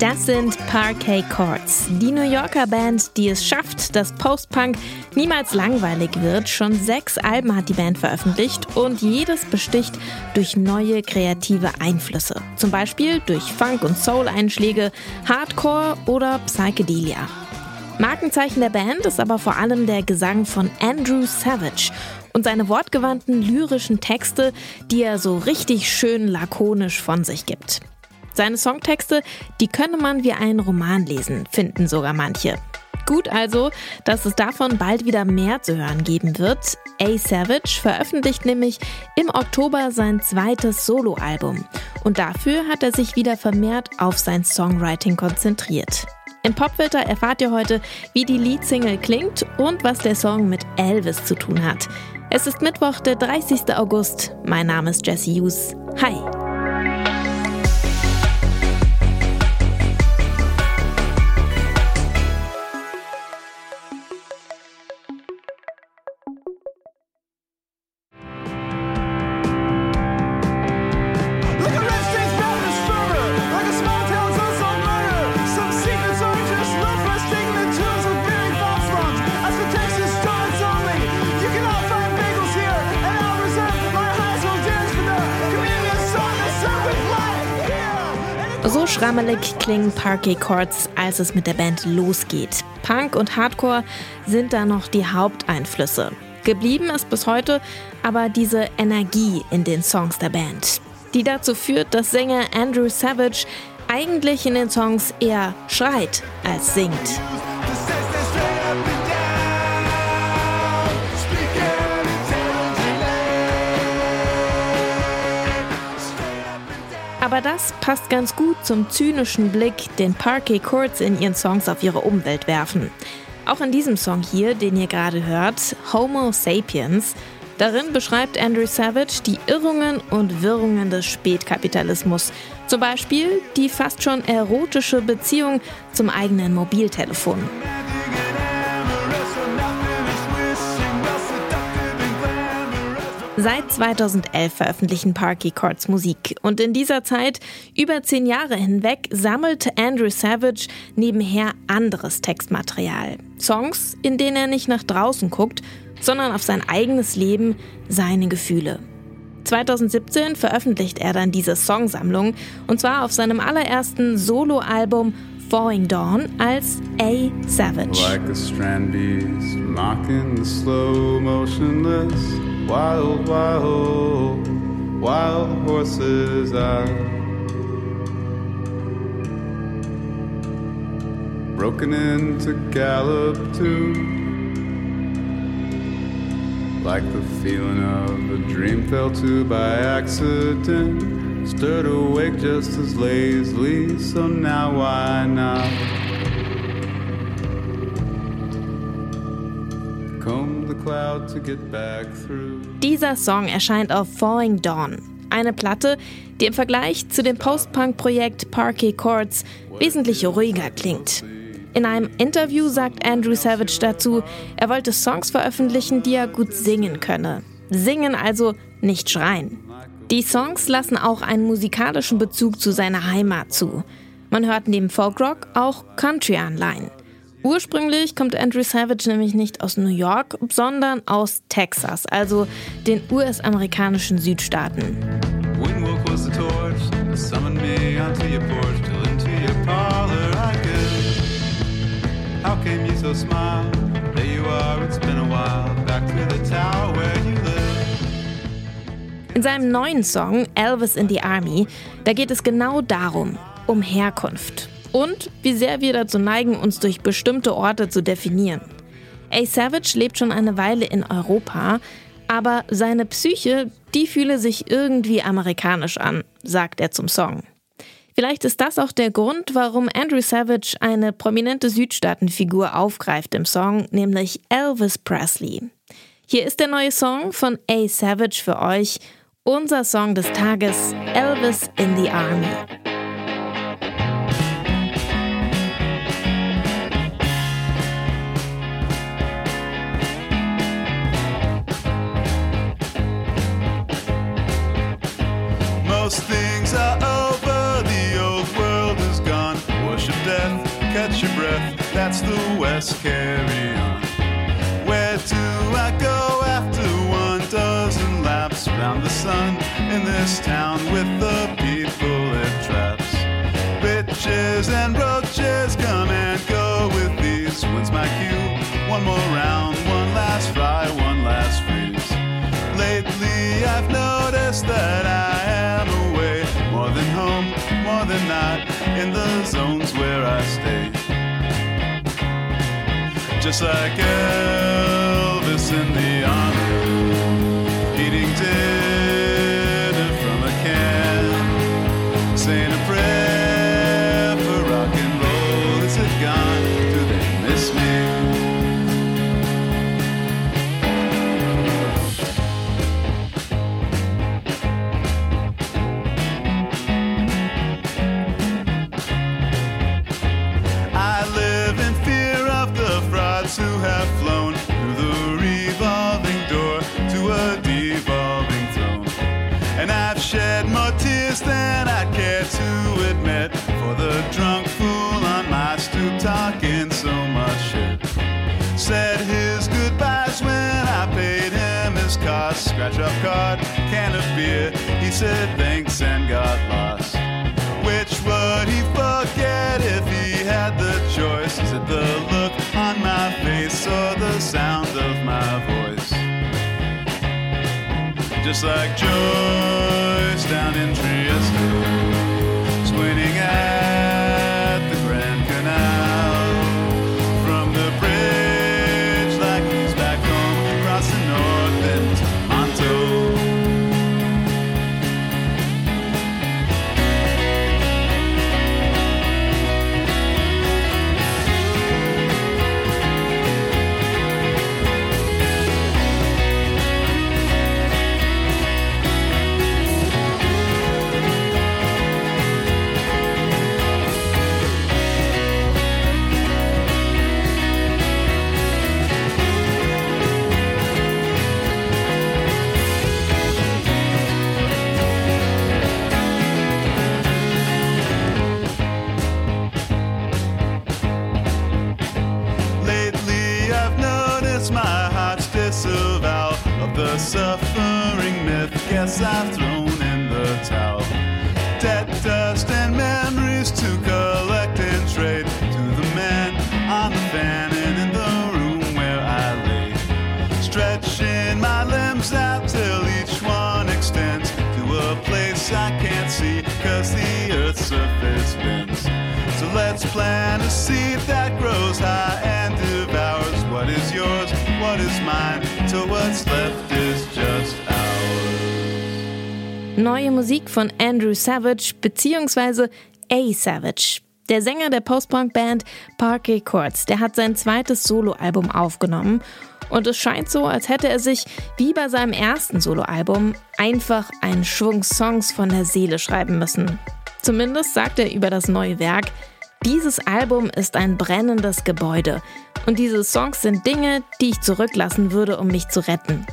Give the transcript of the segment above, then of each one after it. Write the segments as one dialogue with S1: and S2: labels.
S1: Das sind Parquet Courts, die New Yorker Band, die es schafft, dass Post-Punk niemals langweilig wird. Schon sechs Alben hat die Band veröffentlicht und jedes besticht durch neue kreative Einflüsse. Zum Beispiel durch Funk- und Soul-Einschläge, Hardcore oder Psychedelia. Markenzeichen der Band ist aber vor allem der Gesang von Andrew Savage und seine wortgewandten lyrischen Texte, die er so richtig schön lakonisch von sich gibt. Seine Songtexte, die könne man wie einen Roman lesen, finden sogar manche. Gut also, dass es davon bald wieder mehr zu hören geben wird. A Savage veröffentlicht nämlich im Oktober sein zweites Soloalbum und dafür hat er sich wieder vermehrt auf sein Songwriting konzentriert. Im Popfilter erfahrt ihr heute, wie die Leadsingle klingt und was der Song mit Elvis zu tun hat. Es ist Mittwoch, der 30. August. Mein Name ist Jesse Hughes. Hi. So schrammelig klingen Parquet Chords, als es mit der Band losgeht. Punk und Hardcore sind da noch die Haupteinflüsse. Geblieben ist bis heute aber diese Energie in den Songs der Band, die dazu führt, dass Sänger Andrew Savage eigentlich in den Songs eher schreit als singt. Aber das passt ganz gut zum zynischen Blick, den Parquet Courts in ihren Songs auf ihre Umwelt werfen. Auch in diesem Song hier, den ihr gerade hört, Homo Sapiens, darin beschreibt Andrew Savage die Irrungen und Wirrungen des Spätkapitalismus. Zum Beispiel die fast schon erotische Beziehung zum eigenen Mobiltelefon. Seit 2011 veröffentlichen Parky Chords Musik und in dieser Zeit, über zehn Jahre hinweg, sammelte Andrew Savage nebenher anderes Textmaterial. Songs, in denen er nicht nach draußen guckt, sondern auf sein eigenes Leben, seine Gefühle. 2017 veröffentlicht er dann diese Songsammlung und zwar auf seinem allerersten Soloalbum Falling Dawn als A Savage. Like wild, wild, wild horses are broken into gallop too. Like the feeling of a dream fell to by accident, stirred awake just as lazily. So now why not? Dieser Song erscheint auf Falling Dawn, eine Platte, die im Vergleich zu dem Post-Punk-Projekt Parquet Chords wesentlich ruhiger klingt. In einem Interview sagt Andrew Savage dazu, er wollte Songs veröffentlichen, die er gut singen könne. Singen also, nicht schreien. Die Songs lassen auch einen musikalischen Bezug zu seiner Heimat zu. Man hört neben Folkrock auch Country-Anleihen. Ursprünglich kommt Andrew Savage nämlich nicht aus New York, sondern aus Texas, also den US-amerikanischen Südstaaten. In seinem neuen Song Elvis in the Army, da geht es genau darum, um Herkunft und wie sehr wir dazu neigen, uns durch bestimmte Orte zu definieren. A Savage lebt schon eine Weile in Europa, aber seine Psyche, die fühle sich irgendwie amerikanisch an, sagt er zum Song. Vielleicht ist das auch der Grund, warum Andrew Savage eine prominente Südstaatenfigur aufgreift im Song, nämlich Elvis Presley. Hier ist der neue Song von A Savage für euch Unser Song des Tages Elvis in the Army.
S2: That's the West, carry. Where do I go after one dozen laps round the sun in this town with the people it traps? Bitches and roaches come and go with these. When's my cue? One more round, one last fry, one last freeze. Lately I've noticed that Just like Elvis in the army, eating dinner from a can, saying a prayer for rock and roll. Is it gone? Have flown through the revolving door to a devolving throne. And I've shed more tears than I care to admit for the drunk fool on my stoop talking so much shit. Said his goodbyes when I paid him his cost. Scratch off card, can of beer. He said thanks and got lost. Just like Joyce down in Trieste, I've thrown in the towel. Debt, dust, and memories to collect and trade to the man on the fan and in the room where I lay. Stretching my limbs out till each one extends to a place I can't see, cause the earth's surface bends. So let's plant a seed that grows high and devours what is yours, what is mine, till what's left is just.
S1: Neue Musik von Andrew Savage bzw. A Savage. Der Sänger der Post-Punk-Band Parquet Courts, der hat sein zweites Soloalbum aufgenommen und es scheint so, als hätte er sich, wie bei seinem ersten Soloalbum, einfach einen Schwung Songs von der Seele schreiben müssen. Zumindest sagt er über das neue Werk, dieses Album ist ein brennendes Gebäude und diese Songs sind Dinge, die ich zurücklassen würde, um mich zu retten.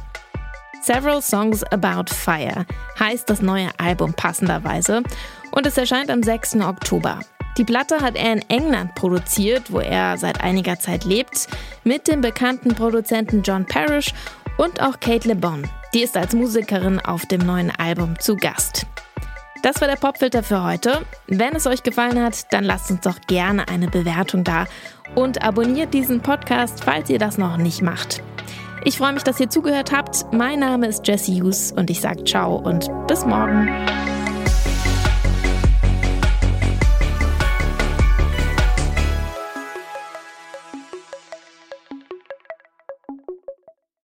S1: Several Songs About Fire heißt das neue Album passenderweise und es erscheint am 6. Oktober. Die Platte hat er in England produziert, wo er seit einiger Zeit lebt, mit dem bekannten Produzenten John Parrish und auch Kate LeBon. Die ist als Musikerin auf dem neuen Album zu Gast. Das war der Popfilter für heute. Wenn es euch gefallen hat, dann lasst uns doch gerne eine Bewertung da und abonniert diesen Podcast, falls ihr das noch nicht macht. Ich freue mich, dass ihr zugehört habt. Mein Name ist Jesse Hughes und ich sage ciao und bis morgen.